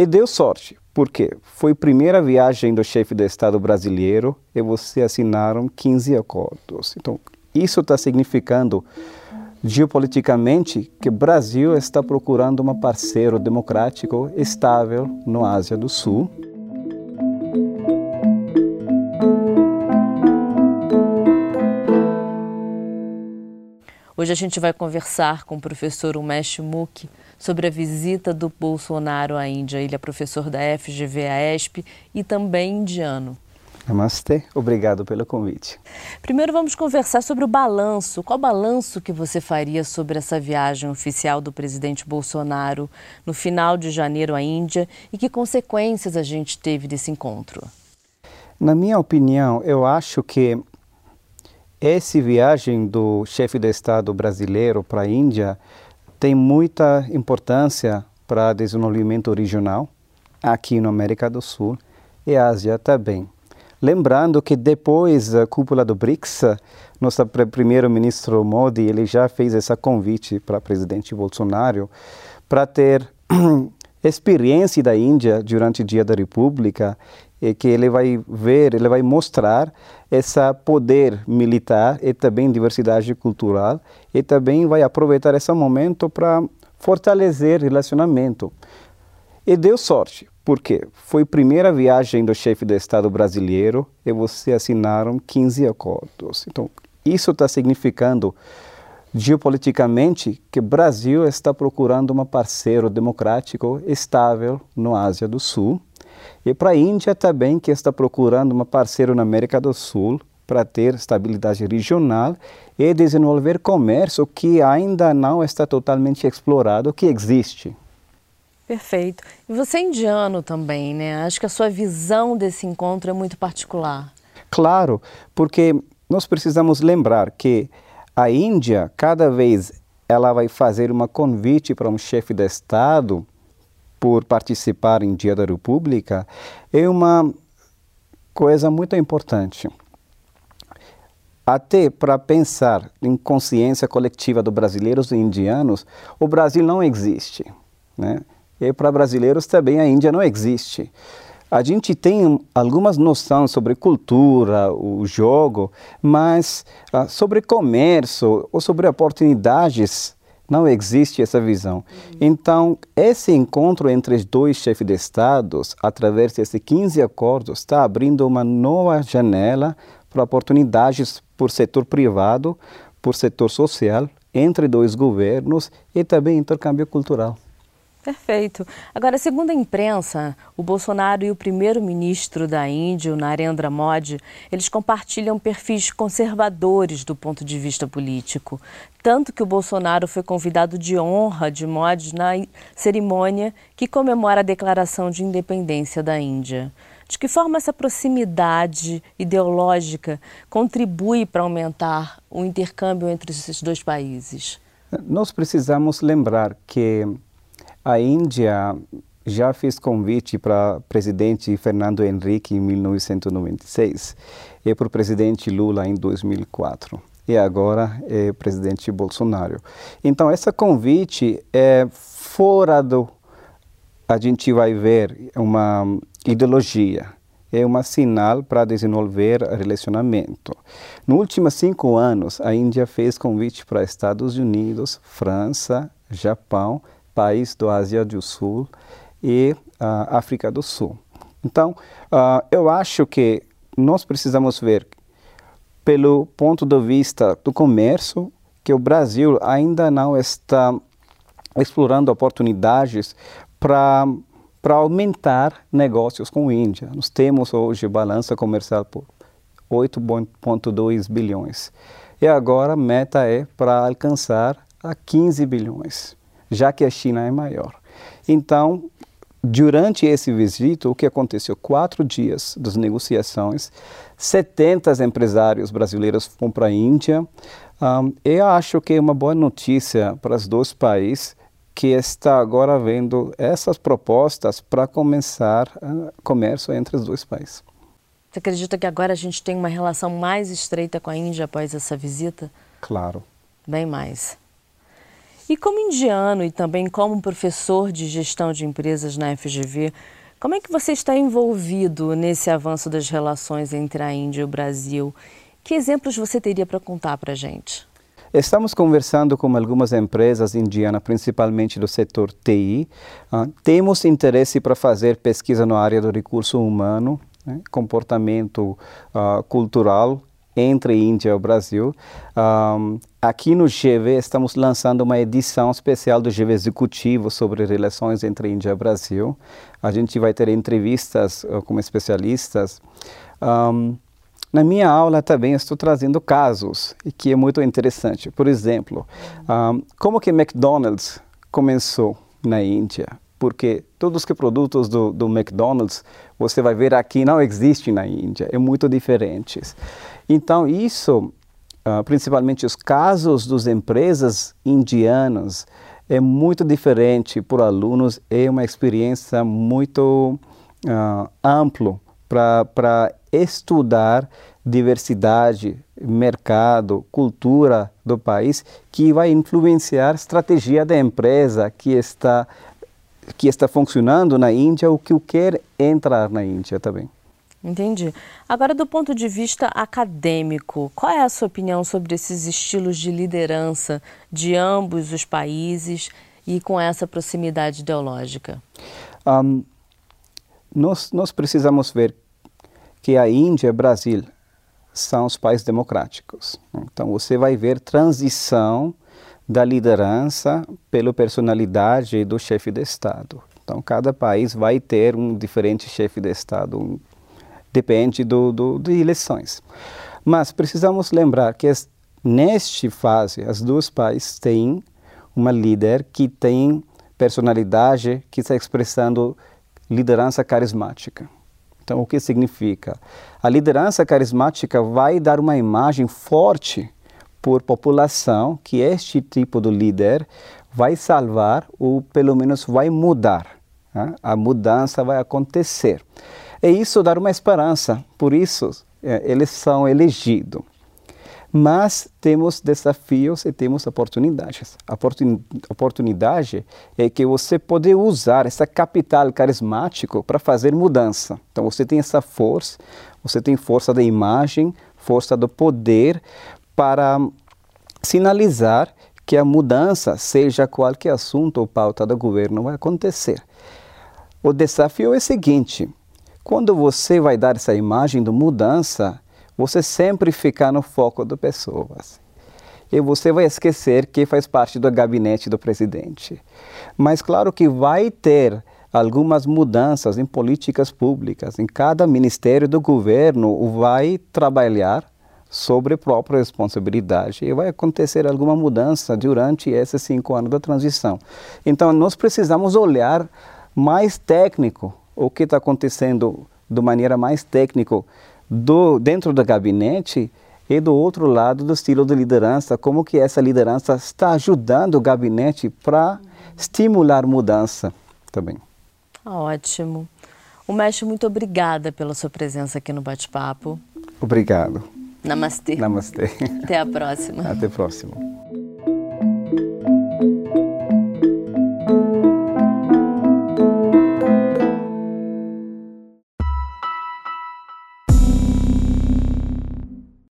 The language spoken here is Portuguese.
E deu sorte, porque foi a primeira viagem do chefe de Estado brasileiro e você assinaram 15 acordos. Então, isso está significando geopoliticamente que o Brasil está procurando um parceiro democrático estável no Ásia do Sul. Hoje a gente vai conversar com o professor Umesh Mukhi sobre a visita do Bolsonaro à Índia. Ele é professor da FGV-AESP e também indiano. Namastê, obrigado pelo convite. Primeiro vamos conversar sobre o balanço. Qual balanço que você faria sobre essa viagem oficial do presidente Bolsonaro no final de janeiro à Índia e que consequências a gente teve desse encontro? Na minha opinião, eu acho que essa viagem do chefe de Estado brasileiro para a Índia tem muita importância para o desenvolvimento regional aqui na América do Sul e Ásia também. Lembrando que depois da cúpula do BRICS, nosso primeiro-ministro Modi ele já fez esse convite para o presidente Bolsonaro para ter experiência da Índia durante o Dia da República que ele vai ver, ele vai mostrar esse poder militar e também diversidade cultural e também vai aproveitar esse momento para fortalecer relacionamento. E deu sorte, porque foi a primeira viagem do chefe do Estado brasileiro e você assinaram 15 acordos. Então, isso está significando geopoliticamente que o Brasil está procurando um parceiro democrático estável no Ásia do Sul e para a Índia também, que está procurando um parceiro na América do Sul para ter estabilidade regional e desenvolver comércio que ainda não está totalmente explorado, que existe. Perfeito. E você é indiano também, né? Acho que a sua visão desse encontro é muito particular. Claro, porque nós precisamos lembrar que a Índia, cada vez ela vai fazer uma convite para um chefe de Estado por participar em Dia da República é uma coisa muito importante. Até para pensar em consciência coletiva dos brasileiros e indianos, o Brasil não existe. Né? E para brasileiros também a Índia não existe. A gente tem algumas noções sobre cultura, o jogo, mas ah, sobre comércio ou sobre oportunidades não existe essa visão. Então, esse encontro entre os dois chefes de Estados, através desses 15 acordos, está abrindo uma nova janela para oportunidades por setor privado, por setor social, entre dois governos e também intercâmbio cultural. Perfeito. Agora, segundo a imprensa, o Bolsonaro e o primeiro-ministro da Índia, Narendra Modi, eles compartilham perfis conservadores do ponto de vista político. Tanto que o Bolsonaro foi convidado de honra de Modi na cerimônia que comemora a declaração de independência da Índia. De que forma essa proximidade ideológica contribui para aumentar o intercâmbio entre esses dois países? Nós precisamos lembrar que a Índia já fez convite para presidente Fernando Henrique em 1996 e para o presidente Lula em 2004 e agora é o presidente Bolsonaro. Então, esse convite é fora do. A gente vai ver uma ideologia, é um sinal para desenvolver relacionamento. Nos últimos cinco anos, a Índia fez convite para Estados Unidos, França, Japão países do Ásia do Sul e uh, África do Sul. Então, uh, eu acho que nós precisamos ver, pelo ponto de vista do comércio, que o Brasil ainda não está explorando oportunidades para para aumentar negócios com a Índia. Nós temos hoje balança comercial por 8,2 bilhões. E agora a meta é para alcançar a 15 bilhões já que a China é maior. Então, durante esse visita, o que aconteceu? Quatro dias das negociações, 70 empresários brasileiros foram para a Índia. Um, eu acho que é uma boa notícia para os dois países que está agora vendo essas propostas para começar uh, comércio entre os dois países. Você acredita que agora a gente tem uma relação mais estreita com a Índia após essa visita? Claro. Bem mais. E como indiano e também como professor de gestão de empresas na FGV, como é que você está envolvido nesse avanço das relações entre a Índia e o Brasil? Que exemplos você teria para contar para a gente? Estamos conversando com algumas empresas indianas, principalmente do setor TI. Uh, ah, temos interesse para fazer pesquisa na área do recurso humano, né, comportamento uh, cultural entre Índia e Brasil. Um, aqui no GV estamos lançando uma edição especial do GV Executivo sobre relações entre Índia e Brasil. A gente vai ter entrevistas uh, com especialistas. Um, na minha aula também estou trazendo casos, que é muito interessante. Por exemplo, um, como que McDonald's começou na Índia? Porque todos os produtos do, do McDonald's você vai ver aqui não existem na Índia, é muito diferentes. Então isso, uh, principalmente os casos das empresas indianas, é muito diferente para alunos, é uma experiência muito uh, ampla para estudar diversidade, mercado, cultura do país, que vai influenciar a estratégia da empresa que está que está funcionando na Índia ou que quer entrar na Índia também. Entendi. Agora, do ponto de vista acadêmico, qual é a sua opinião sobre esses estilos de liderança de ambos os países e com essa proximidade ideológica? Um, nós, nós precisamos ver que a Índia e o Brasil são os países democráticos. Então, você vai ver transição da liderança pela personalidade do chefe de Estado. Então, cada país vai ter um diferente chefe de Estado, depende do, do, de eleições. Mas precisamos lembrar que neste fase, as duas países têm uma líder que tem personalidade que está expressando liderança carismática. Então, o que significa? A liderança carismática vai dar uma imagem forte por população que este tipo de líder vai salvar ou pelo menos vai mudar. Né? A mudança vai acontecer. E isso dá uma esperança, por isso é, eles são elegidos. Mas temos desafios e temos oportunidades. A oportunidade é que você pode usar essa capital carismático para fazer mudança. Então você tem essa força, você tem força da imagem, força do poder para sinalizar que a mudança, seja qualquer assunto ou pauta do governo, vai acontecer. O desafio é o seguinte: quando você vai dar essa imagem de mudança, você sempre fica no foco das pessoas. E você vai esquecer que faz parte do gabinete do presidente. Mas claro que vai ter algumas mudanças em políticas públicas. Em cada ministério do governo vai trabalhar sobre a própria responsabilidade e vai acontecer alguma mudança durante esses cinco anos da transição. Então nós precisamos olhar mais técnico o que está acontecendo de maneira mais técnica do, dentro do gabinete e do outro lado do estilo de liderança, como que essa liderança está ajudando o gabinete para estimular mudança também. Ótimo. O mestre, muito obrigada pela sua presença aqui no bate-papo. Obrigado. Namastê. Namastê. Até a próxima. Até a próxima.